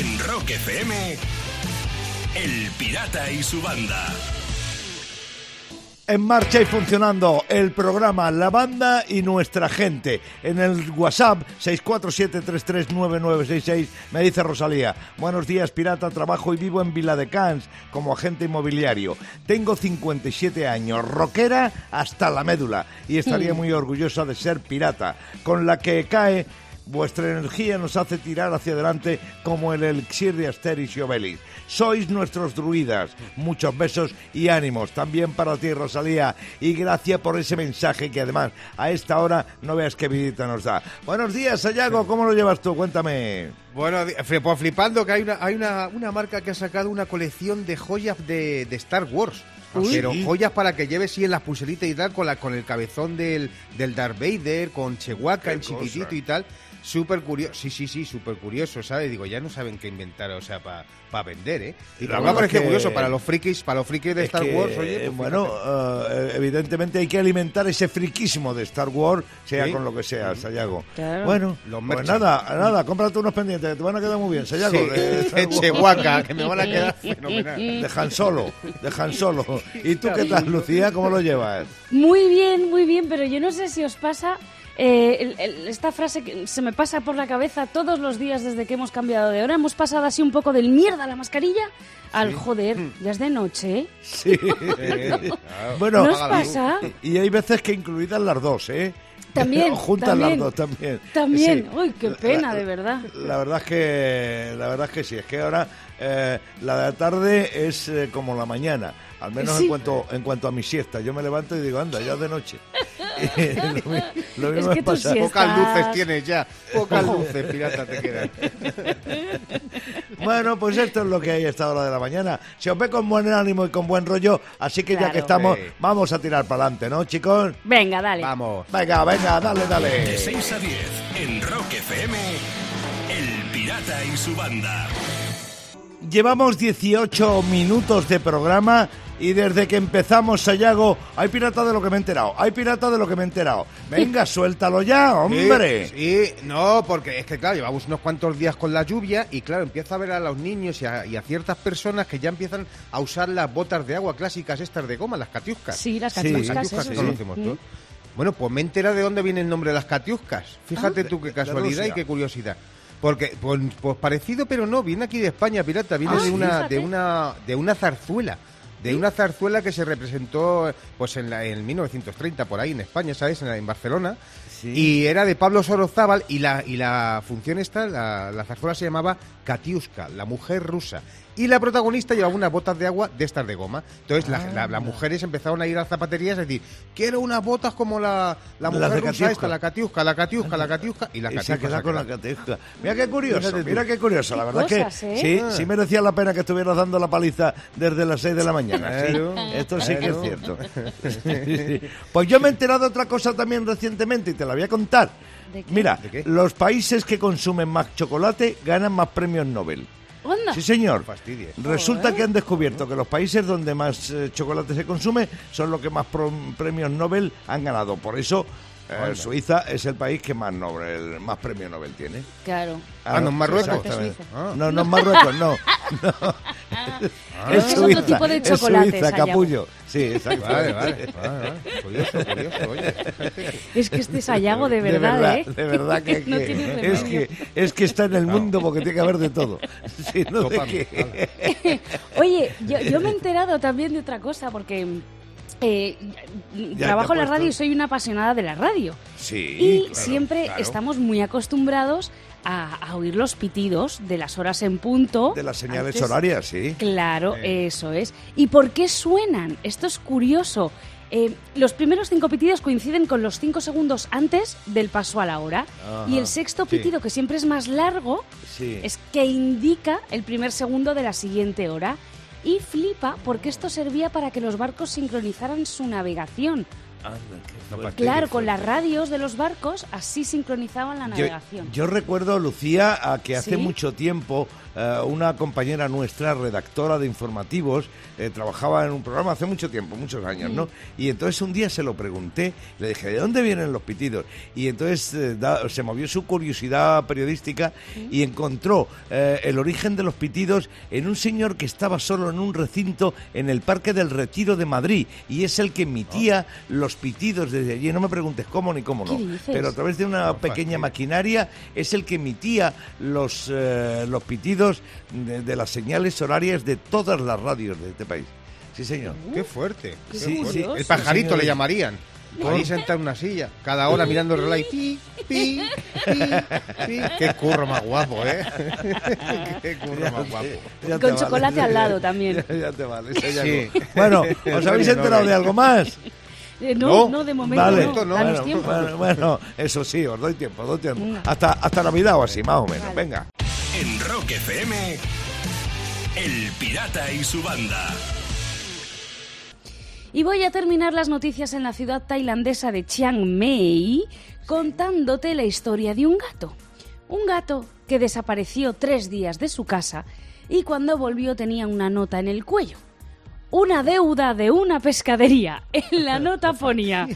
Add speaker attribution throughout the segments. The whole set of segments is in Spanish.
Speaker 1: En Rock FM, El Pirata y su banda.
Speaker 2: En marcha y funcionando el programa La Banda y Nuestra Gente. En el WhatsApp 647339966 me dice Rosalía, buenos días pirata, trabajo y vivo en Vila de Cans como agente inmobiliario. Tengo 57 años, rockera hasta la médula y estaría muy orgullosa de ser pirata, con la que cae Vuestra energía nos hace tirar hacia adelante como el elixir de Asteris y Obelix. Sois nuestros druidas. Muchos besos y ánimos. También para ti, Rosalía. Y gracias por ese mensaje que además a esta hora no veas qué visita nos da. Buenos días, Sayago. ¿Cómo lo llevas tú? Cuéntame.
Speaker 3: Bueno, pues flipando que hay una, hay una, una marca que ha sacado una colección de joyas de, de Star Wars.
Speaker 2: Uy.
Speaker 3: Pero joyas para que lleves sí en las pulseritas y tal, con, la, con el cabezón del, del Darth Vader, con Chewbacca en chiquitito y tal. Súper curioso, sí, sí, sí, súper curioso, ¿sabes? Digo, ya no saben qué inventar, o sea, para vender, ¿eh? Y me
Speaker 2: verdad
Speaker 3: ha parecido
Speaker 2: que-
Speaker 3: curioso para los frikis, para los frikis de
Speaker 2: Es
Speaker 3: Star
Speaker 2: que,
Speaker 3: Wars, oye. pues
Speaker 2: bueno, eh, evidentemente hay que alimentar ese friquismo de Star Wars, sea
Speaker 3: Sí.
Speaker 2: con lo que sea, Sayago.
Speaker 4: Claro.
Speaker 2: Bueno,
Speaker 3: Los
Speaker 2: pues nada, nada, cómprate unos pendientes que te van a quedar muy bien, Sayago.
Speaker 3: Sí,
Speaker 2: de.
Speaker 3: Chewbacca, que me van a quedar fenomenal.
Speaker 2: Dejan solo, dejan solo. ¿Y tú qué tal, Lucía? ¿Cómo lo llevas?
Speaker 4: Muy bien, muy bien, pero yo no sé si os pasa eh, el- el- esta frase que se me pasa por la cabeza todos los días desde que hemos cambiado de hora. Hemos pasado así un poco del mierda a la mascarilla al joder, ya es de noche. ¿eh?
Speaker 2: Sí.
Speaker 3: claro.
Speaker 2: Bueno,
Speaker 4: ¿No os
Speaker 3: apaga la luz.
Speaker 4: pasa?
Speaker 2: y hay veces que incluidas las dos, ¿eh?
Speaker 4: También,
Speaker 2: juntas
Speaker 4: también.
Speaker 2: las dos también.
Speaker 4: También,
Speaker 2: Sí.
Speaker 4: uy, qué pena, de verdad.
Speaker 2: La verdad es que la verdad es que sí, es que ahora eh, la de la tarde es eh, como la mañana, al menos
Speaker 4: Sí.
Speaker 2: en cuanto en cuanto a mi siesta. Yo me levanto y digo, anda, ya es de noche. lo, lo
Speaker 4: Es
Speaker 2: mismo
Speaker 4: que
Speaker 2: me
Speaker 4: tú
Speaker 2: pasa.
Speaker 4: sí es-
Speaker 3: Pocas
Speaker 4: Estás-
Speaker 3: luces tienes ya, pocas luces, pirata, te quedan.
Speaker 2: Bueno, pues esto es lo que hay a esta hora de la mañana. Se os ve con buen ánimo y con buen rollo, así que ya
Speaker 4: Claro.
Speaker 2: que estamos,
Speaker 3: Sí.
Speaker 2: vamos a tirar para adelante, ¿no, chicos?
Speaker 4: Venga, dale.
Speaker 3: Vamos.
Speaker 2: Venga, venga, dale,
Speaker 1: De
Speaker 2: dale.
Speaker 1: 6 a 10 en Rock FM, El Pirata y su banda.
Speaker 2: Llevamos 18 minutos de programa y desde que empezamos, Sayago, hay pirata de lo que me he enterado, hay pirata de lo que me he enterado. Venga, suéltalo ya, hombre.
Speaker 3: Sí, sí, no, porque es que claro, llevamos unos cuantos días con la lluvia y claro, empieza a ver a los niños y a, y a ciertas personas que ya empiezan a usar las botas de agua clásicas estas de goma, las catiuscas.
Speaker 4: Sí, las
Speaker 2: Sí,
Speaker 4: catiuscas,
Speaker 3: Las catiuscas
Speaker 4: eso
Speaker 3: que
Speaker 4: sí.
Speaker 3: conocemos
Speaker 4: Mm.
Speaker 3: todos. Bueno, pues me entera de dónde viene el nombre de las catiuscas. Fíjate tú qué casualidad y qué curiosidad. Porque, pues, pues parecido, pero no, viene aquí de España, pirata, viene
Speaker 4: Ah,
Speaker 3: de una,
Speaker 4: fíjate.
Speaker 3: de una, de una zarzuela. De una zarzuela que se representó pues en, la, en 1930 por ahí en España, ¿sabes? En, la- en Barcelona. Y era de Pablo Sorozábal y la, y la función esta, la, la zarzuela se llamaba Katiuska, la mujer rusa. Y la protagonista llevaba unas botas de agua de estas de goma. Entonces la- la- las mujeres empezaron a ir a zapaterías a decir, quiero unas botas como la, la mujer
Speaker 2: de
Speaker 3: rusa
Speaker 2: Katiuska.
Speaker 3: esta, la Katiuska, la Katiuska, la Katiuska. Y la
Speaker 2: Y se ha
Speaker 3: Katiuska
Speaker 2: con la catiusca. Mira qué curioso, mira qué curioso. La verdad
Speaker 4: cosas,
Speaker 2: que
Speaker 4: ¿eh?
Speaker 2: sí,
Speaker 3: Ah.
Speaker 2: sí merecía la pena que estuvieras dando la paliza desde las 6 de la mañana. sí.
Speaker 3: Claro,
Speaker 2: Esto sí que es cierto. pues yo me he enterado de otra cosa también recientemente y te la voy a contar.
Speaker 4: ¿De qué?
Speaker 2: Mira,
Speaker 3: ¿De qué?
Speaker 2: los países que consumen más chocolate ganan más premios Nobel.
Speaker 4: Onda.
Speaker 2: Sí, señor.
Speaker 3: Fastidies.
Speaker 2: Resulta que han descubierto que los países donde más eh, chocolate se consume son los que más premios Nobel han ganado. Por eso, eh. Suiza es el país que más, Nobel, más premios Nobel tiene.
Speaker 4: Claro.
Speaker 3: Ah, no, en Marruecos.
Speaker 4: Suiza.
Speaker 3: Ah.
Speaker 2: No, no es Marruecos, no. no.
Speaker 4: Es que es otro tipo de
Speaker 2: es
Speaker 4: chocolate,
Speaker 2: Suiza,
Speaker 4: Sayago.
Speaker 2: capullo. Sí, exacto.
Speaker 3: Vale, vale, vale, vale. Curioso, curioso, oye.
Speaker 4: Es que este Sayago de verdad,
Speaker 2: de verdad,
Speaker 4: ¿eh?
Speaker 2: de verdad que,
Speaker 4: no
Speaker 2: que-
Speaker 4: tiene
Speaker 2: es que es que está en el mundo porque tiene que haber de todo. Sí, no de
Speaker 3: Tópame,
Speaker 2: qué.
Speaker 4: Oye, yo, yo me he enterado también de otra cosa porque eh,
Speaker 2: Ya
Speaker 4: trabajo en la radio y soy una apasionada de la radio.
Speaker 2: Sí,
Speaker 4: y
Speaker 2: claro,
Speaker 4: siempre
Speaker 2: claro.
Speaker 4: estamos muy acostumbrados a, a oír los pitidos de las horas en punto.
Speaker 2: de las señales
Speaker 4: Antes-
Speaker 2: horarias, sí.
Speaker 4: Claro, eso es. ¿Y por qué suenan? Esto es curioso. Eh, los primeros cinco pitidos coinciden con los cinco segundos antes del paso a la hora. Y el sexto
Speaker 3: sí.
Speaker 4: pitido, que siempre es más largo,
Speaker 2: Sí.
Speaker 4: es que indica el primer segundo de la siguiente hora. Y flipa porque esto servía para que los barcos sincronizaran su navegación. Claro, con las radios de los barcos, así sincronizaban la navegación.
Speaker 2: Yo, recuerdo, Lucía, a que hace
Speaker 4: ¿Sí?
Speaker 2: mucho tiempo eh, una compañera nuestra, redactora de informativos, eh, trabajaba en un programa hace mucho tiempo, muchos años, ¿no? Y entonces un día se lo pregunté, le dije, ¿de dónde vienen los pitidos? Y entonces eh, da- se movió su curiosidad periodística y encontró eh, el origen de los pitidos en un señor que estaba solo en un recinto en el Parque del Retiro de Madrid y es el que emitía los pitidos desde allí. No me preguntes cómo ni cómo no,
Speaker 4: ¿Qué dices?
Speaker 2: pero a través de una pequeña maquinaria es el que emitía los, eh, los pitidos de, de las señales horarias de todas las radios de este país. Sí, señor.
Speaker 3: Qué fuerte.
Speaker 4: Qué
Speaker 3: qué
Speaker 2: Sí,
Speaker 3: fuerte.
Speaker 2: sí.
Speaker 3: El pajarito le llamarían. Ahí sentado en una silla, cada hora mirando el reloj. y Pi, pi, pi, pi. Qué curro más guapo, ¿eh? Qué curro más guapo.
Speaker 2: Ya
Speaker 4: Con chocolate al lado también.
Speaker 2: Ya, ya te vale.
Speaker 3: Sí.
Speaker 2: Bueno, ¿os habéis enterado de algo más?
Speaker 4: Eh, no,
Speaker 3: No,
Speaker 4: no, de momento
Speaker 2: Vale,
Speaker 4: no.
Speaker 3: no.
Speaker 4: Danos
Speaker 2: bueno,
Speaker 4: tiempo.
Speaker 2: bueno, bueno, eso sí, os doy tiempo, os doy tiempo.
Speaker 4: Venga.
Speaker 2: Hasta, hasta Navidad o así, más o menos.
Speaker 4: Vale.
Speaker 2: Venga.
Speaker 1: En Rock FM, El Pirata y su banda.
Speaker 4: Y voy a terminar las noticias en la ciudad tailandesa de Chiang Mai contándote la historia de un gato. Un gato que desapareció tres días de su casa y cuando volvió tenía una nota en el cuello. Una deuda de una pescadería. En la nota ponía,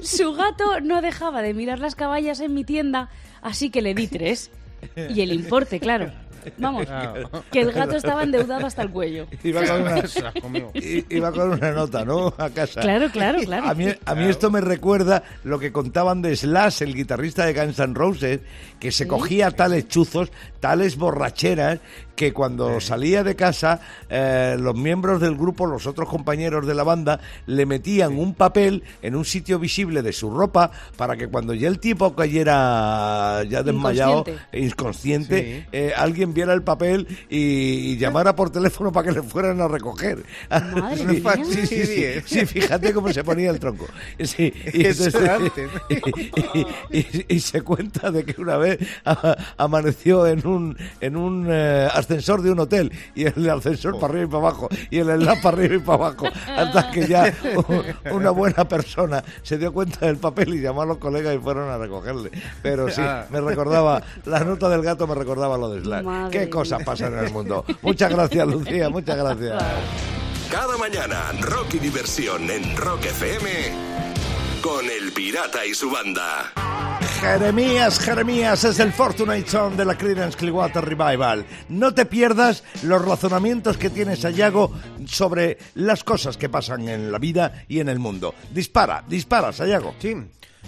Speaker 4: su gato no dejaba de mirar las caballas en mi tienda, así que le di tres. Y el importe, claro. Vamos, que el gato estaba endeudado hasta el cuello.
Speaker 2: Iba con una, iba con una nota, ¿no? A casa.
Speaker 4: Claro, claro, claro.
Speaker 2: A mí, a mí esto me recuerda lo que contaban de Slash, el guitarrista de Guns N' Roses, que se cogía tales chuzos, tales borracheras, que cuando salía de casa, eh, los miembros del grupo, los otros compañeros de la banda, le metían un papel en un sitio visible de su ropa para que cuando ya el tipo cayera ya desmayado,
Speaker 4: Inconsciente.
Speaker 2: inconsciente,
Speaker 3: Sí.
Speaker 2: eh, alguien viera el papel y, y llamara por teléfono para que le fueran a recoger.
Speaker 4: Madre
Speaker 2: Sí,
Speaker 4: mía.
Speaker 2: sí, sí, sí, fíjate cómo se ponía el tronco. Sí, y, entonces- y- se cuenta de que una vez amaneció en un en un eh, ascensor de un hotel y el ascensor para arriba y para abajo y el enlace para arriba y para abajo hasta que ya una buena persona se dio cuenta del papel y llamó a los colegas y fueron a recogerle. Pero sí,
Speaker 3: Ah.
Speaker 2: me recordaba, la nota del gato me recordaba lo de Slash.
Speaker 4: Madre
Speaker 2: Qué cosas pasan en el mundo. Muchas gracias, Lucía, muchas gracias.
Speaker 1: Cada mañana, rock y diversión en Rock FM con El Pirata y su banda.
Speaker 2: Jeremías, Jeremías es el Fortunate Son de la Creedence Clearwater Revival. No te pierdas los razonamientos que tiene Sayago sobre las cosas que pasan en la vida y en el mundo. Dispara, dispara, Sayago.
Speaker 3: Sí.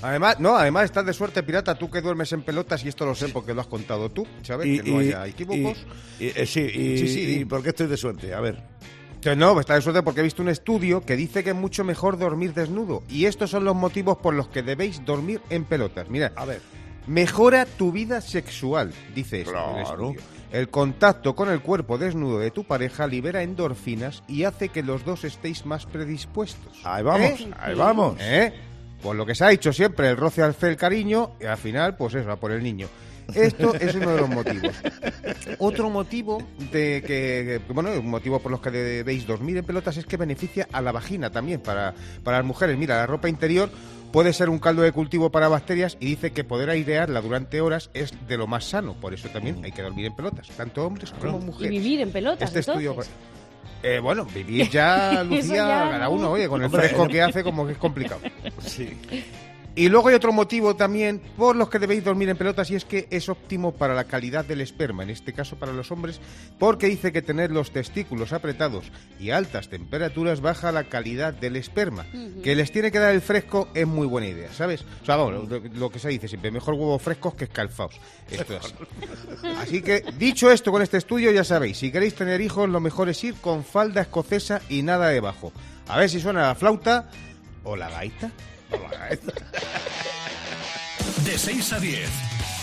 Speaker 3: Además, no, además estás de suerte, pirata, tú que duermes en pelotas, y esto lo sé porque lo has contado tú, ¿sabes? que no haya equívocos.
Speaker 2: y- eh, sí,
Speaker 3: Sí, sí.
Speaker 2: y ¿por qué estoy de suerte? A ver.
Speaker 3: No, está de suerte porque he visto un estudio que dice que es mucho mejor dormir desnudo. Y estos son los motivos por los que debéis dormir en pelotas. Mira,
Speaker 2: A ver.
Speaker 3: mejora tu vida sexual, dice esto. el
Speaker 2: Claro.
Speaker 3: estudio. El contacto con el cuerpo desnudo de tu pareja libera endorfinas y hace que los dos estéis más predispuestos.
Speaker 2: Ahí vamos,
Speaker 3: ¿Eh?
Speaker 2: ahí vamos.
Speaker 3: ¿Eh? Pues lo que se ha dicho siempre, el roce hace el cariño y al final, pues eso, a por el niño. Esto es uno de los motivos. Otro motivo de que, bueno, un motivo por los que debéis dormir en pelotas es que beneficia a la vagina también para, para las mujeres. Mira, la ropa interior puede ser un caldo de cultivo para bacterias y dice que poder airearla durante horas es de lo más sano. Por eso también hay que dormir en pelotas, tanto hombres como
Speaker 4: Y
Speaker 3: mujeres.
Speaker 4: vivir en pelotas,
Speaker 3: Este estudio. Eh, bueno, vivir ya, Lucía,
Speaker 4: ya
Speaker 3: cada
Speaker 4: no.
Speaker 3: uno, oye, con el fresco que hace, como que es complicado.
Speaker 2: Sí.
Speaker 3: Y luego hay otro motivo también por los que debéis dormir en pelotas y es que es óptimo para la calidad del esperma, en este caso para los hombres, porque dice que tener los testículos apretados y altas temperaturas baja la calidad del esperma. Que les tiene que dar el fresco es muy buena idea, ¿sabes? O sea, vamos, lo, lo que se dice siempre, mejor huevos frescos que escalfados. Esto es así. Así que, dicho esto con este estudio, ya sabéis, si queréis tener hijos, lo mejor es ir con falda escocesa y nada debajo. A ver si suena la flauta o la gaita.
Speaker 1: De 6 a 10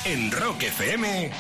Speaker 1: en Rock FM,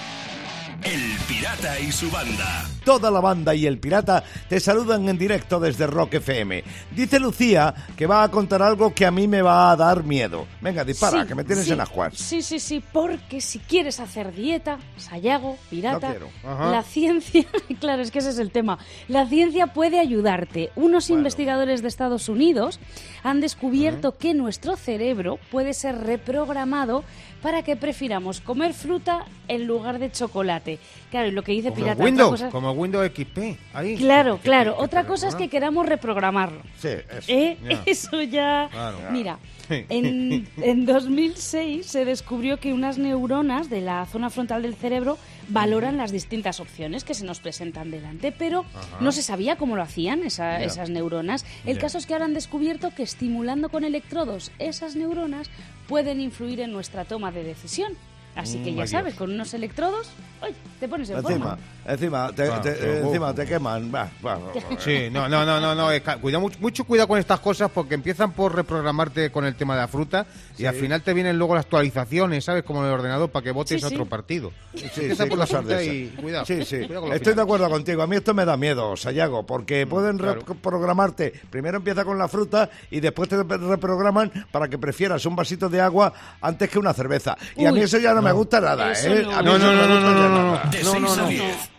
Speaker 1: El Pirata. y su banda.
Speaker 2: Toda la banda y el pirata te saludan en directo desde Rock FM. Dice Lucía que va a contar algo que a mí me va a dar miedo. Venga, dispara,
Speaker 4: Sí,
Speaker 2: que me tienes
Speaker 4: sí,
Speaker 2: en ajuas.
Speaker 4: Sí, sí, sí, porque si quieres hacer dieta, sayago, pirata,
Speaker 2: No
Speaker 4: la ciencia, claro, es que ese es el tema, la ciencia puede ayudarte. Unos investigadores de Estados Unidos han descubierto que nuestro cerebro puede ser reprogramado para que prefiramos comer fruta en lugar de chocolate. Claro, y lo que dice
Speaker 3: Como
Speaker 4: Pirata...
Speaker 3: Windows,
Speaker 4: cosa-
Speaker 3: como Windows XP. Ahí.
Speaker 4: Claro, claro. Otra cosa es que queramos reprogramarlo.
Speaker 2: Sí, eso.
Speaker 4: ¿Eh?
Speaker 3: Ya.
Speaker 4: Eso ya...
Speaker 3: Claro.
Speaker 4: Mira, en, en 2006 se descubrió que unas neuronas de la zona frontal del cerebro valoran las distintas opciones que se nos presentan delante, pero no se sabía cómo lo hacían esa- esas neuronas. El caso es que ahora han descubierto que estimulando con electrodos esas neuronas pueden influir en nuestra toma de decisión. Así que
Speaker 3: Mm,
Speaker 4: ya
Speaker 3: ay,
Speaker 4: sabes, con unos electrodos, oye, te pones en
Speaker 2: Encima,
Speaker 4: forma.
Speaker 2: encima, te,
Speaker 3: Ah,
Speaker 2: te- encima te queman. Va, va, va.
Speaker 3: Sí, no, no, no, no, no. eh, ca- Cuida mucho, mucho cuidado con estas cosas porque empiezan por reprogramarte con el tema de la fruta y al final te vienen luego las actualizaciones, ¿sabes? Como en el ordenador para que votes
Speaker 4: Sí,
Speaker 3: a
Speaker 4: sí.
Speaker 3: otro partido.
Speaker 2: Sí,
Speaker 3: Empieza
Speaker 2: sí,
Speaker 3: por la
Speaker 2: cosas de
Speaker 3: fruta
Speaker 2: esas.
Speaker 3: y cuidado.
Speaker 2: Sí, sí.
Speaker 3: cuidado con los
Speaker 2: Estoy de acuerdo contigo. A mí esto me da miedo, Sayago, porque pueden
Speaker 3: claro.
Speaker 2: reprogramarte. Primero empieza con la fruta y después te reprograman para que prefieras un vasito de agua antes que una cerveza. Y a
Speaker 4: Uy,
Speaker 2: mí eso ya no, me gusta nada, ¿eh?
Speaker 4: no.
Speaker 2: A mí
Speaker 3: No, no,
Speaker 2: me
Speaker 3: no,
Speaker 2: gusta
Speaker 3: no, no, no,
Speaker 2: nada.
Speaker 1: De
Speaker 3: No,
Speaker 1: 6
Speaker 3: no,
Speaker 1: a
Speaker 3: no.
Speaker 1: 10.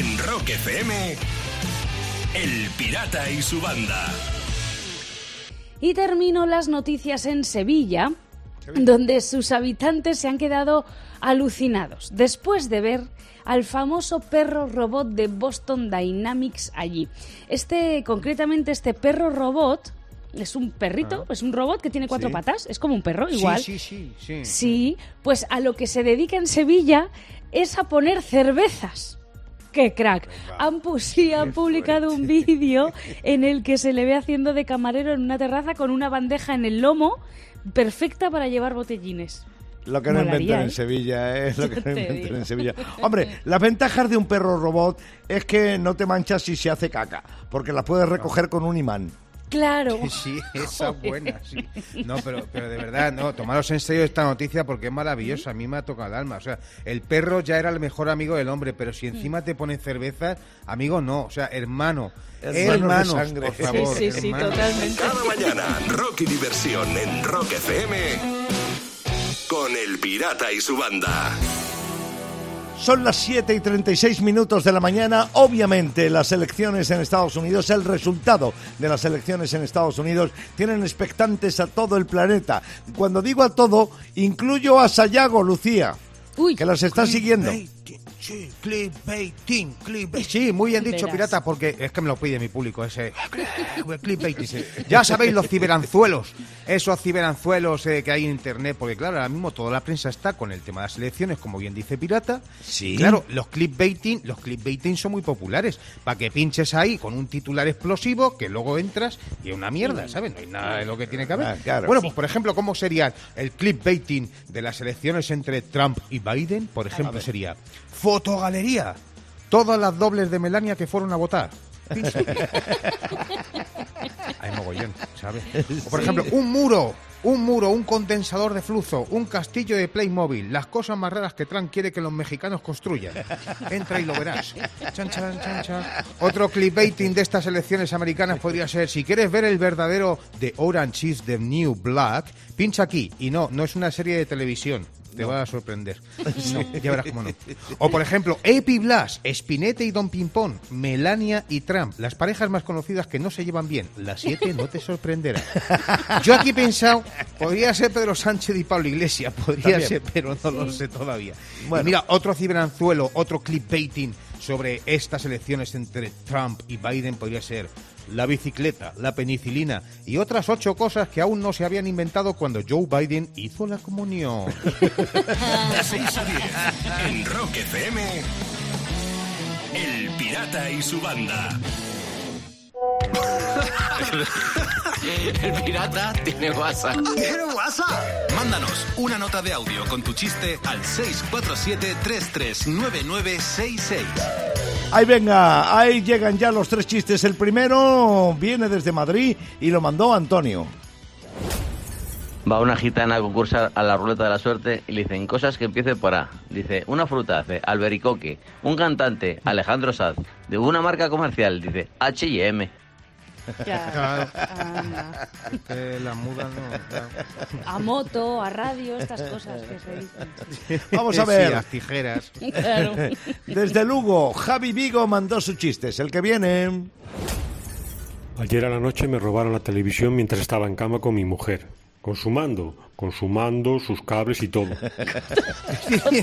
Speaker 1: En Rock FM, El Pirata y su banda.
Speaker 4: Y termino las noticias en Sevilla, donde sus habitantes se han quedado alucinados después de ver al famoso perro robot de Boston Dynamics allí. Este, concretamente, este perro robot es un perrito, es un robot que tiene cuatro
Speaker 2: Sí.
Speaker 4: patas, es como un perro, igual.
Speaker 3: Sí, sí, sí, sí.
Speaker 4: Sí, pues a lo que se dedica en Sevilla es a poner cervezas. ¡Qué crack! Han, sí, han publicado un vídeo en el que se le ve haciendo de camarero en una terraza con una bandeja en el lomo perfecta para llevar botellines.
Speaker 2: Lo que no inventan en
Speaker 4: ¿eh?
Speaker 2: Sevilla, ¿eh? Lo que no inventan
Speaker 4: digo.
Speaker 2: en Sevilla. Hombre, las ventajas de un perro robot es que no te manchas si se hace caca, porque las puedes recoger con un imán.
Speaker 4: Claro.
Speaker 3: Sí, esa es buena, sí. No, pero, pero de verdad, no, tomaros en serio esta noticia porque es maravillosa, a mí me ha tocado el alma. O sea, el perro ya era el mejor amigo del hombre, pero si encima te ponen cerveza, amigo no, o sea, hermano.
Speaker 2: Hermanos de
Speaker 3: Hermanos,
Speaker 2: sangre.
Speaker 3: por favor.
Speaker 4: sí, sí, sí, totalmente.
Speaker 1: Cada mañana, Rock y diversión en Rock FM. Con El Pirata y su banda.
Speaker 2: Son las 7 y 36 minutos de la mañana. Obviamente, las elecciones en Estados Unidos, el resultado de las elecciones en Estados Unidos, tienen expectantes a todo el planeta. Cuando digo a todo, incluyo a Sayago, Lucía,
Speaker 4: Uy,
Speaker 2: que las está siguiendo.
Speaker 3: Sí, clickbaiting, clickbaiting. Sí, muy bien dicho,
Speaker 4: Verás.
Speaker 3: pirata, porque es que me lo pide mi público ese clickbaiting. Ya sabéis los ciberanzuelos, esos ciberanzuelos eh, que hay en internet, porque claro, ahora mismo toda la prensa está con el tema de las elecciones, como bien dice pirata.
Speaker 2: Sí.
Speaker 3: Claro, los clickbaiting, los clickbaiting son muy populares, para que pinches ahí con un titular explosivo que luego entras y es una mierda, ¿sabes? No hay nada de lo que tiene que haber.
Speaker 2: Ah, claro.
Speaker 3: Bueno, pues por ejemplo, ¿cómo sería el clickbaiting de las elecciones entre Trump y Biden? Por ejemplo, sería fotogalería. Todas las dobles de Melania que fueron a votar. Hay mogollón, ¿sabes? O por ejemplo, un muro, un muro, un condensador de flujo, un castillo de Playmobil, las cosas más raras que Trump quiere que los mexicanos construyan. Entra y lo verás. Chan, chan, chan, chan. Otro clickbaiting de estas elecciones americanas podría ser, si quieres ver el verdadero de Orange is the New Black, pincha aquí. Y no, no es una serie de televisión. Te va a sorprender. No, ya verás cómo no. O por ejemplo, Epi Blas, Spinete y Don Pimpón, Melania y Trump, las parejas más conocidas que no se llevan bien. Las siete no te sorprenderá. Yo aquí he pensado, podría ser Pedro Sánchez y Pablo Iglesias, podría
Speaker 2: También.
Speaker 3: ser, pero no lo sé todavía.
Speaker 2: Bueno.
Speaker 3: Mira, otro ciberanzuelo, otro clickbaiting sobre estas elecciones entre Trump y Biden podría ser la bicicleta, la penicilina y otras ocho cosas que aún no se habían inventado cuando Joe Biden hizo la comunión.
Speaker 1: De 6 a 10. En Rock FM. El Pirata y su banda.
Speaker 5: El pirata tiene WhatsApp.
Speaker 1: ¿Tiene WhatsApp? Mándanos una nota de audio con tu chiste al 647-339966.
Speaker 2: Ahí venga, ahí llegan ya los tres chistes. El primero viene desde Madrid y lo mandó Antonio.
Speaker 6: Va una gitana a concursar a la ruleta de la suerte y le dicen cosas que empiecen por A. Dice, una fruta, hace albericoque. Un cantante, Alejandro Sanz. De una marca comercial, dice H&M.
Speaker 4: Claro. Anda.
Speaker 3: Que la muda no. claro.
Speaker 4: A moto, a radio, estas cosas que se dicen.
Speaker 2: Vamos a
Speaker 3: Sí,
Speaker 2: ver.
Speaker 3: las tijeras.
Speaker 4: Claro.
Speaker 2: Desde Lugo, Javi Vigo mandó sus chistes. El que viene.
Speaker 7: Ayer a la noche me robaron la televisión mientras estaba en cama con mi mujer. Consumando, consumando sus cables y todo.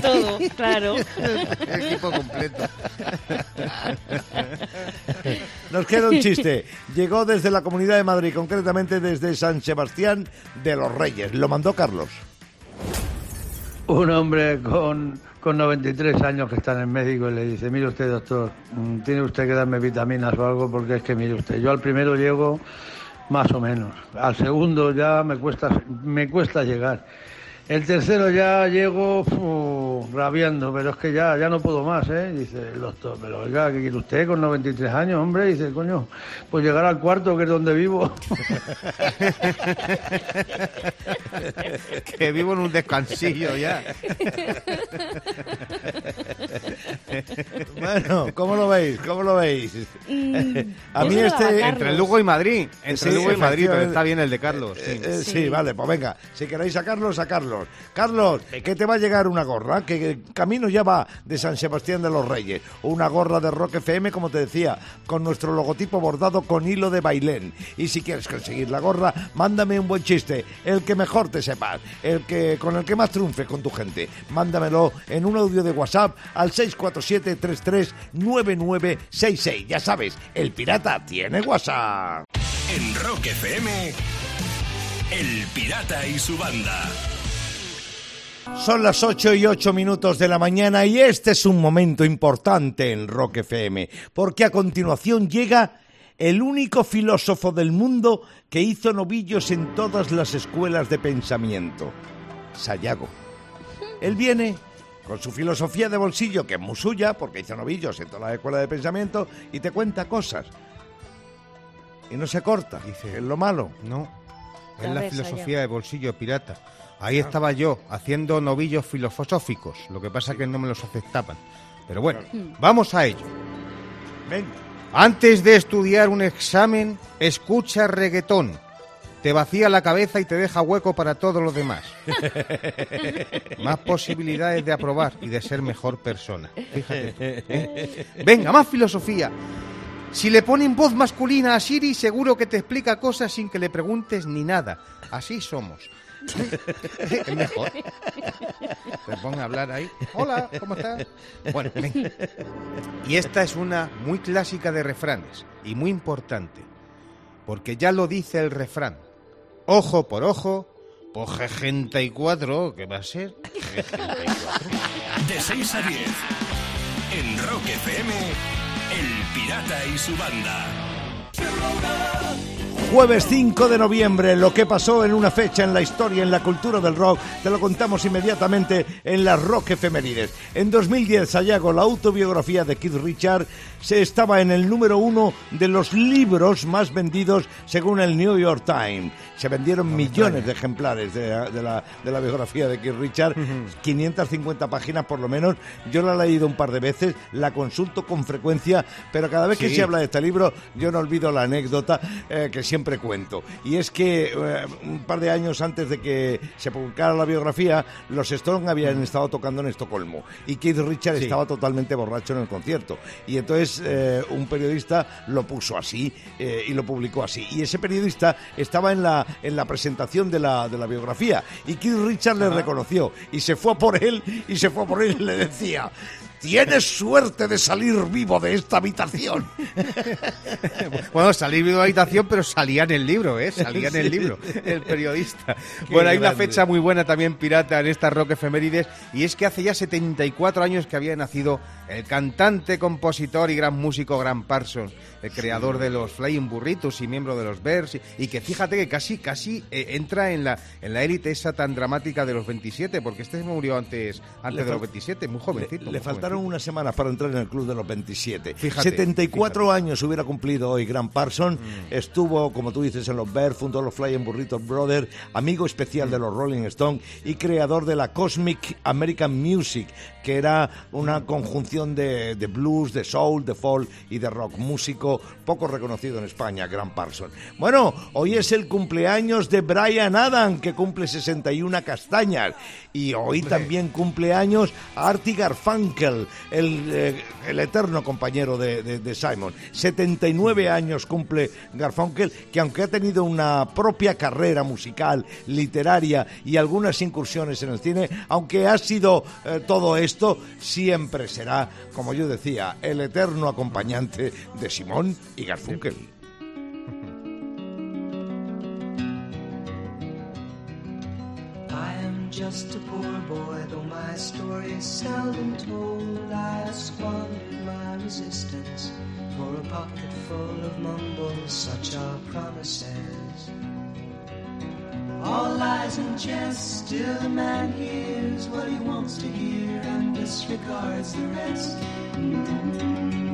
Speaker 4: Todo, claro.
Speaker 3: El equipo completo.
Speaker 2: Nos queda un chiste. Llegó desde la Comunidad de Madrid, concretamente desde San Sebastián de los Reyes. Lo mandó Carlos.
Speaker 8: Un hombre con, con 93 años que está en el médico y le dice, mire usted doctor, mm, tiene usted que darme vitaminas o algo porque es que mire usted, yo al primero llego más o menos, al segundo ya me cuesta, me cuesta llegar, el tercero ya llego rabiando, pero es que ya, ya no puedo más, ¿eh? Dice el doctor, pero oiga, ¿qué quiere usted con 93 años, hombre? Dice, coño, pues llegar al cuarto que es donde vivo.
Speaker 3: Que vivo en un descansillo ya.
Speaker 2: Bueno, ¿cómo lo veis? ¿Cómo lo veis?
Speaker 4: Mm,
Speaker 2: A mí este-
Speaker 4: a
Speaker 2: entre
Speaker 4: Carlos.
Speaker 3: Lugo y Madrid. Entre
Speaker 2: Sí,
Speaker 3: Lugo y Madrid, pero está bien el de Carlos. sí.
Speaker 2: Eh, eh, sí.
Speaker 4: Sí.
Speaker 2: vale, pues venga. Si queréis sacarlos, sacarlos. Carlos, que te va a llegar una gorra, que el camino ya va de San Sebastián de los Reyes. Una gorra de Rock FM, como te decía, con nuestro logotipo bordado con hilo de bailén. Y si quieres conseguir la gorra, mándame un buen chiste, el que mejor te sepas, el que con el que más triunfe con tu gente. Mándamelo en un audio de WhatsApp al 647-339966. Ya sabes, el pirata tiene WhatsApp.
Speaker 1: En Rock FM, El Pirata y su banda.
Speaker 2: Son las 8 y 8 minutos de la mañana y este es un momento importante en Rock FM, porque a continuación llega el único filósofo del mundo que hizo novillos en todas las escuelas de pensamiento, Sayago. Él viene con su filosofía de bolsillo, que es muy suya, porque hizo novillos en todas las escuelas de pensamiento, y te cuenta cosas. Y no se corta,
Speaker 3: Dice-
Speaker 2: es lo malo.
Speaker 3: No, es la filosofía de bolsillo pirata. Ahí estaba yo, haciendo novillos filosóficos. Lo que pasa es que no me los aceptaban. Pero bueno, vamos a ello.
Speaker 2: Ven,
Speaker 3: Antes de estudiar un examen, escucha reggaetón. Te vacía la cabeza y te deja hueco para todo lo demás. más posibilidades de aprobar y de ser mejor persona. Fíjate. tú, ¿eh? Venga, más filosofía. Si le ponen voz masculina a Siri, seguro que te explica cosas sin que le preguntes ni nada. Así somos. es mejor. Te ponga a hablar ahí. Hola, ¿cómo estás? Bueno, venga. Y esta es una muy clásica de refranes y muy importante, porque ya lo dice el refrán. Ojo por ojo, por 64, ¿qué va a ser?
Speaker 1: De 6 a 10. En Rock FM, El Pirata y su banda.
Speaker 2: Jueves 5 de noviembre, lo que pasó en una fecha en la historia, en la cultura del rock, te lo contamos inmediatamente en las Rock Efemérides. En 2010, Sayago, la autobiografía de Keith Richard, se estaba en el número uno de los libros más vendidos según el New York Times. Se vendieron millones de ejemplares de, la- de la, de la biografía de Keith Richard, 550 páginas por lo menos. Yo la he leído un par de veces, la consulto con frecuencia, pero cada vez que
Speaker 3: Sí.
Speaker 2: se habla de este libro, yo no olvido la anécdota eh, que siempre cuento. Y es que eh, un par de años antes de que se publicara la biografía, los Stones habían estado tocando en Estocolmo y Keith Richard
Speaker 3: Sí.
Speaker 2: estaba totalmente borracho en el concierto. Y entonces eh, un periodista lo puso así eh, y lo publicó así. Y ese periodista estaba en la, en la presentación de la, de la biografía y Keith Richard le reconoció y se fue por él y se fue por él y le decía. Tienes suerte de salir vivo de esta habitación.
Speaker 3: Bueno, salir de la habitación, pero salía en el libro, ¿eh? Salía en el libro, el periodista. bueno, hay una fecha muy buena también pirata en esta rock efemérides, y es que hace ya 74 años que había nacido el cantante, compositor y gran músico Gran Parsons, el creador de los Flying Burritos y miembro de los Bears, y, que fíjate que casi, casi eh, entra en la en la élite esa tan dramática de los 27, porque este murió antes, antes
Speaker 2: Le
Speaker 3: de los
Speaker 2: fal-
Speaker 3: 27, muy jovencito.
Speaker 2: Le,
Speaker 3: muy
Speaker 2: le faltaron
Speaker 3: jovencito.
Speaker 2: unas semanas para entrar en el club de los 27.
Speaker 3: Fíjate,
Speaker 2: 74 años hubiera cumplido hoy Gran Parson.
Speaker 3: Mm.
Speaker 2: Estuvo, como tú dices, en los Bears, fundó los Flying Burritos Brothers, amigo especial
Speaker 3: Mm.
Speaker 2: de los Rolling Stones y creador de la Cosmic American Music, que era una conjunción de, de blues, de soul, de folk y de rock. Músico poco reconocido en España, Gran Parson. Bueno, hoy es el cumpleaños de Brian Adam, que cumple 61 castañas. Y hoy también cumple años Artie Garfunkel, el, eh, el eterno compañero de, de- de Simon. 79 años cumple Garfunkel, que aunque ha tenido una propia carrera musical, literaria y algunas incursiones en el cine, aunque ha sido eh, todo esto, siempre será, como yo decía, el eterno acompañante de Simón y Garfunkel.
Speaker 9: Just a poor boy, though my seldom told. I my resistance for a pocket full of mumbles, such are promises. All lies and jest, still a man hears what he wants to hear and disregards the rest.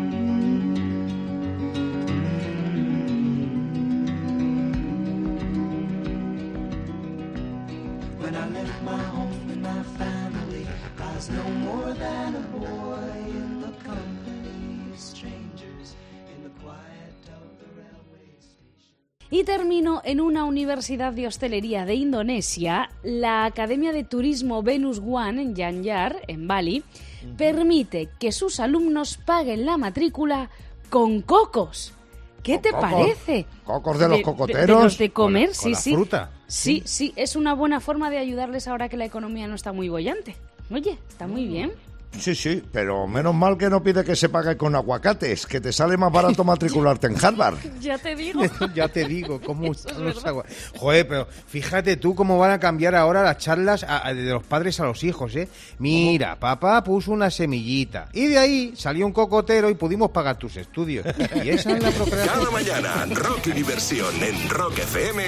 Speaker 4: Y termino en una universidad de hostelería de Indonesia, la Academia de Turismo Venus One en Yanyar, en Bali, permite que sus alumnos paguen la matrícula con cocos. ¿Qué te
Speaker 2: cocos?
Speaker 4: parece?
Speaker 2: ¿Cocos de los
Speaker 4: De,
Speaker 2: cocoteros?
Speaker 4: de los de comer,
Speaker 3: Con
Speaker 4: sí,
Speaker 3: con la
Speaker 4: sí.
Speaker 3: fruta.
Speaker 4: Sí, sí, es una buena forma de ayudarles ahora que la economía no está muy bollante. Oye, está muy bien.
Speaker 2: Sí, sí, pero menos mal que no pide que se pague con aguacates, que te sale más barato matricularte en Harvard.
Speaker 4: Ya te digo.
Speaker 3: ya te digo, cómo están los
Speaker 4: verdad.
Speaker 3: agua- Joder, pero fíjate tú cómo van a cambiar ahora las charlas a- a- de los padres a los hijos, ¿eh? Mira, papá puso una semillita y de ahí salió un cocotero y pudimos pagar tus estudios. Y esa es la procreación.
Speaker 1: Cada mañana, Rock y Diversión en Rock FM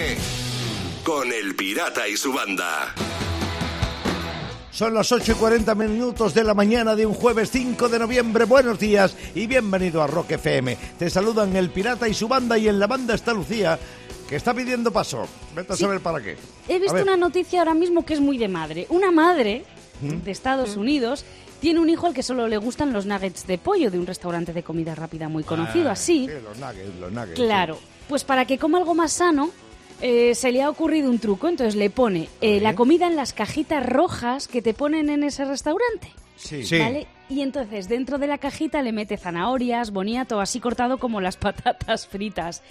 Speaker 1: con El Pirata y su banda.
Speaker 2: Son las 8 y 40 minutos de la mañana de un jueves 5 de noviembre. Buenos días y bienvenido a Rock FM. Te saludan el Pirata y su banda y en la banda está Lucía, que está pidiendo paso. Vete a
Speaker 4: Sí.
Speaker 2: saber para qué.
Speaker 4: He visto una noticia ahora mismo que es muy de madre. Una madre de Estados Unidos tiene un hijo al que solo le gustan los nuggets de pollo de un restaurante de comida rápida muy conocido.
Speaker 2: Ah,
Speaker 4: Así,
Speaker 2: sí, los nuggets, los nuggets.
Speaker 4: claro, pues para que coma algo más sano, eh, se le ha ocurrido un truco. Entonces le pone eh, la comida en las cajitas rojas que te ponen en ese restaurante.
Speaker 2: Sí.
Speaker 3: Sí.
Speaker 4: ¿Vale? Y entonces dentro de la cajita le mete zanahorias, boniato, así cortado como las patatas fritas.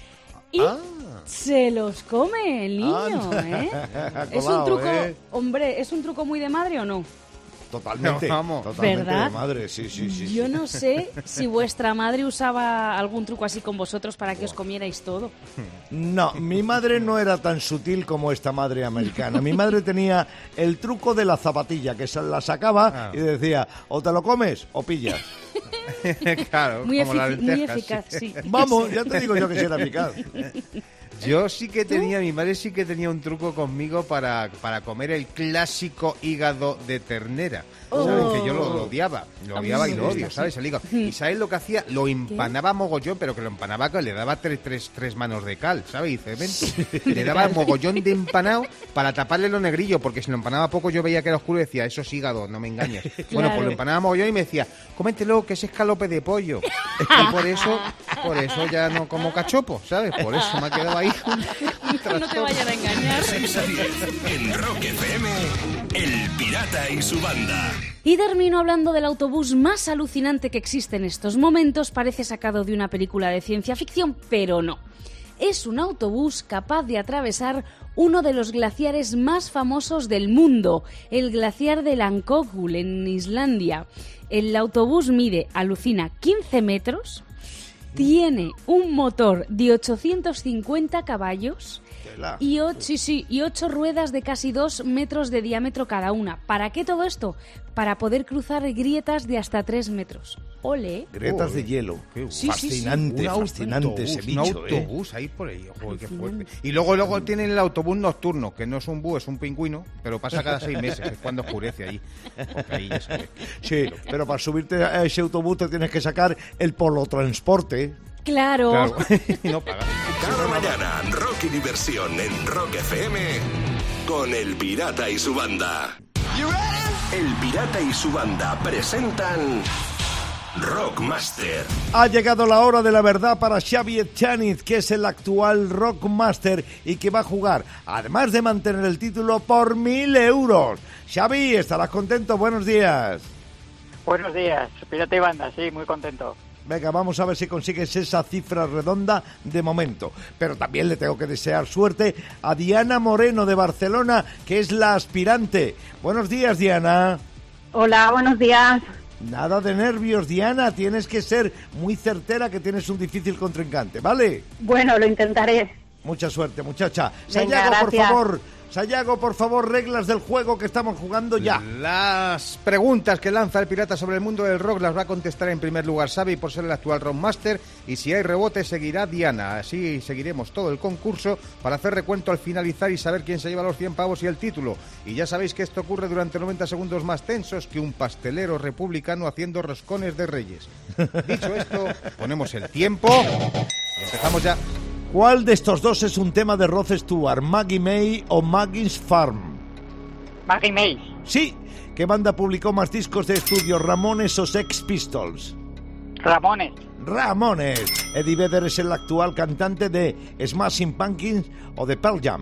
Speaker 4: Y
Speaker 2: Ah.
Speaker 4: se los come el niño. ¿eh? Es un truco,
Speaker 2: ¿eh?
Speaker 4: hombre, ¿es un truco muy de madre o no?
Speaker 2: Totalmente.
Speaker 3: No, vamos.
Speaker 2: Totalmente
Speaker 4: ¿Verdad?
Speaker 2: de madre, sí, sí, sí.
Speaker 4: Yo
Speaker 2: sí.
Speaker 4: no sé si vuestra madre usaba algún truco así con vosotros para que os comierais todo.
Speaker 2: No, mi madre no era tan sutil como esta madre americana. Mi madre tenía el truco de la zapatilla, que se la sacaba
Speaker 3: Ah.
Speaker 2: y decía, o te lo comes o pillas.
Speaker 3: claro,
Speaker 4: Muy,
Speaker 3: como
Speaker 4: muy eficaz,
Speaker 3: sí.
Speaker 4: sí.
Speaker 2: Vamos, ya te digo yo que si era eficaz.
Speaker 3: Yo sí que tenía, mi madre sí que tenía un truco conmigo para, para comer el clásico hígado de ternera. ¿Sabes? Que yo lo, lo odiaba, lo odiaba y lo odio. ¿sabes? El hígado. ¿Y sabes lo que hacía? Lo empanaba mogollón, pero que lo empanaba que le daba tres, tres, tres manos de cal, ¿sabes? Y dice, "Ven". Le daba mogollón de empanado para taparle lo negrillo, porque si lo empanaba poco yo veía que era oscuro y decía, eso es hígado, no me engañes. Bueno, pues lo empanaba mogollón y me decía, cómetelo, que es escalope de pollo. Y por eso, por eso ya no como cachopo, ¿sabes? Por eso me ha quedado ahí. un
Speaker 4: No te vayan a engañar.
Speaker 1: 6 a 10 en Rock FM, El Pirata y su banda.
Speaker 4: Y termino hablando del autobús más alucinante que existe en estos momentos. Parece sacado de una película de ciencia ficción, pero no. Es un autobús capaz de atravesar uno de los glaciares más famosos del mundo, el glaciar de Langkogul en Islandia. El autobús mide, alucina, 15 metros, tiene un motor de 850 caballos
Speaker 2: Tela.
Speaker 4: y ocho, sí, sí, y ocho ruedas de casi dos metros de diámetro cada una. ¿Para qué todo esto? para poder cruzar grietas de hasta 3 metros. Ole.
Speaker 2: Grietas de hielo.
Speaker 3: qué
Speaker 4: Sí, sí, sí.
Speaker 2: fascinante,
Speaker 3: Un
Speaker 2: fascinante
Speaker 3: autobús,
Speaker 2: ese
Speaker 3: un
Speaker 2: bicho, ¿eh?
Speaker 3: autobús ahí por ahí. joder, qué fuerte. Y luego luego tienen el autobús nocturno, que no es un búho, es un pingüino, pero pasa cada seis meses, es cuando oscurece. Porque ahí ya sabes.
Speaker 2: Sí, pero para subirte a ese autobús te tienes que sacar el polotransporte.
Speaker 4: Claro.
Speaker 3: Claro, y no.
Speaker 1: Cada mañana, rock y diversión en Rock FM con El Pirata y su banda. El Pirata y su banda presentan Rockmaster.
Speaker 2: Ha llegado la hora de la verdad para Xavi Echaniz, que es el actual Rockmaster y que va a jugar, además de mantener el título, por mil euros. Xavi, estarás contento. Buenos días.
Speaker 10: Buenos días, Pirata y Banda, sí, muy contento.
Speaker 2: Venga, vamos a ver si consigues esa cifra redonda de momento. Pero también le tengo que desear suerte a Diana Moreno de Barcelona, que es la aspirante. Buenos días, Diana.
Speaker 11: Hola, buenos días.
Speaker 2: Nada de nervios, Diana. Tienes que ser muy certera que tienes un difícil contrincante, ¿vale?
Speaker 11: Bueno, lo intentaré.
Speaker 2: Mucha suerte, muchacha.
Speaker 11: Venga,
Speaker 2: Sayago, por favor. Sayago, por favor, reglas del juego que estamos jugando ya.
Speaker 3: Las preguntas que lanza el pirata sobre el mundo del rock las va a contestar en primer lugar Xavi por ser el actual rockmaster y si hay rebote seguirá Diana. Así seguiremos todo el concurso para hacer recuento al finalizar y saber quién se lleva los 100 pavos y el título. Y ya sabéis que esto ocurre durante 90 segundos más tensos que un pastelero republicano haciendo roscones de reyes. Dicho esto, ponemos el tiempo y empezamos ya.
Speaker 2: ¿Cuál de estos dos es un tema de Rod Stewart, Maggie May o Maggie's Farm?
Speaker 10: Maggie May,
Speaker 2: Sí. ¿Qué banda publicó más discos de estudio, Ramones o Sex Pistols?
Speaker 10: Ramones,
Speaker 2: Ramones. Eddie Vedder es el actual cantante de Smashing Pumpkins o de Pearl Jam.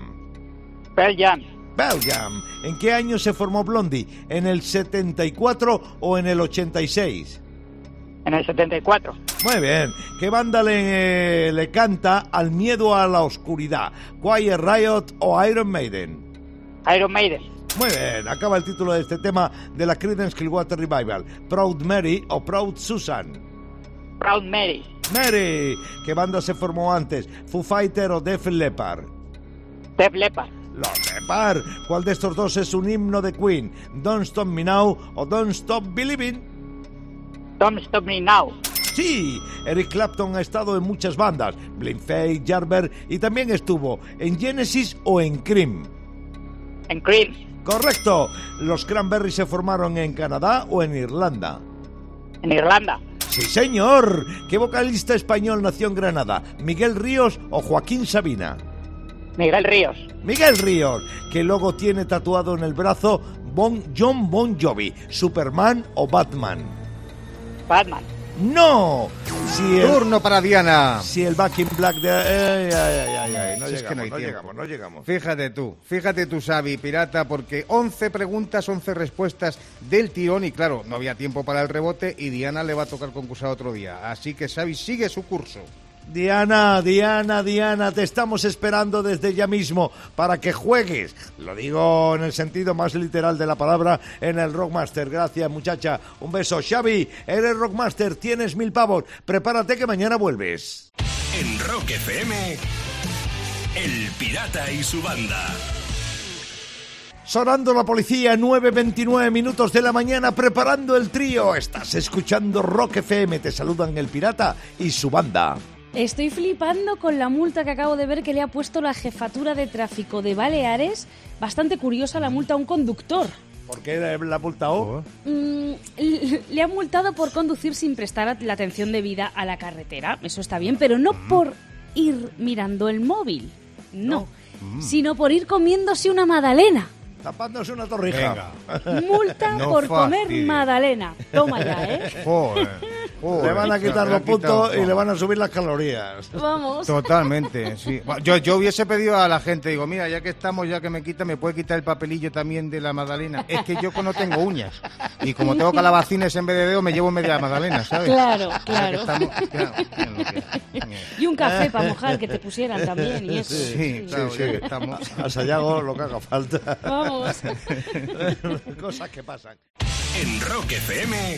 Speaker 10: Pearl Jam,
Speaker 2: Pearl Jam. ¿En qué año se formó Blondie? ¿En el 74 o en el 86?
Speaker 10: En el 74.
Speaker 2: Muy bien. ¿Qué banda le, eh, le canta al miedo a la oscuridad? ¿Quiet Riot o Iron Maiden?
Speaker 10: Iron Maiden,
Speaker 2: Muy bien. Acaba el título de este tema de la Creedence Clearwater Revival. ¿Proud Mary o Proud Susan?
Speaker 10: Proud Mary,
Speaker 2: Mary. ¿Qué banda se formó antes? ¿Foo Fighter o Def Leppard?
Speaker 10: Def Leppard,
Speaker 2: Los Leppard. ¿Cuál de estos dos es un himno de Queen? ¿Don't Stop Me Now o Don't Stop Believing?
Speaker 10: Don't Stop Me Now,
Speaker 2: Sí, Eric Clapton ha estado en muchas bandas, Blind Faith, Jarber y también estuvo en Genesis o en Cream.
Speaker 10: en Cream,
Speaker 2: Correcto, los Cranberries se formaron en Canadá o en Irlanda.
Speaker 10: en Irlanda,
Speaker 2: Sí, señor. ¿Qué vocalista español nació en Granada? ¿Miguel Ríos o Joaquín Sabina?
Speaker 10: Miguel Ríos,
Speaker 2: Miguel Ríos, que luego tiene tatuado en el brazo bon, John Bon Jovi, Superman o Batman.
Speaker 10: Batman,
Speaker 2: ¡No! Si el,
Speaker 3: Turno para Diana.
Speaker 2: si el Back in Black de... ay, ay, ay, ay, no
Speaker 3: Si es
Speaker 2: llegamos,
Speaker 3: que no hay
Speaker 2: no llegamos, no llegamos.
Speaker 3: Fíjate tú, fíjate tú, Xavi, pirata, porque 11 preguntas, 11 respuestas del tirón y claro, no había tiempo para el rebote y Diana le va a tocar concursar otro día. Así que Xavi sigue su curso.
Speaker 2: Diana, Diana, Diana, te estamos esperando desde ya mismo para que juegues. Lo digo en el sentido más literal de la palabra en el Rockmaster. Gracias, muchacha. Un beso. Xavi, eres Rockmaster, tienes mil pavos. Prepárate que mañana vuelves.
Speaker 1: En Rock FM, El Pirata y su banda.
Speaker 2: Sonando la policía, 9.29 minutos de la mañana, preparando el trío. Estás escuchando Rock FM. Te saludan el pirata y su banda.
Speaker 4: Estoy flipando con la multa que acabo de ver que le ha puesto la jefatura de tráfico de Baleares. Bastante curiosa la multa a un conductor.
Speaker 2: ¿Por qué la multa O?
Speaker 4: Mm, l- le han multado por conducir sin prestar la atención debida a la carretera. Eso está bien, pero no por ir mirando el móvil. No. Sino por ir comiéndose una magdalena.
Speaker 2: Tapándose una torrija.
Speaker 4: Multa
Speaker 3: No
Speaker 4: por comer magdalena. Toma ya, ¿eh?
Speaker 3: Joder,
Speaker 2: Le van a quitar los puntos y le van a subir las calorías.
Speaker 4: Vamos.
Speaker 3: Totalmente, sí. Yo, yo hubiese pedido a la gente, digo, mira, ya que estamos, ya que me quita, me puede quitar el papelillo también de la magdalena. Es que yo no tengo uñas. Y como tengo calabacines en vez de dedo, me llevo media magdalena, ¿sabes?
Speaker 4: Claro, claro.
Speaker 3: estamos-
Speaker 4: Y un café para mojar que te pusieran también y eso.
Speaker 3: Sí, claro,
Speaker 2: sí,
Speaker 3: ya
Speaker 2: sí.
Speaker 3: que estamos.
Speaker 2: A Sayago lo que haga falta.
Speaker 4: Vamos.
Speaker 2: Cosas que pasan.
Speaker 1: En Rock FM,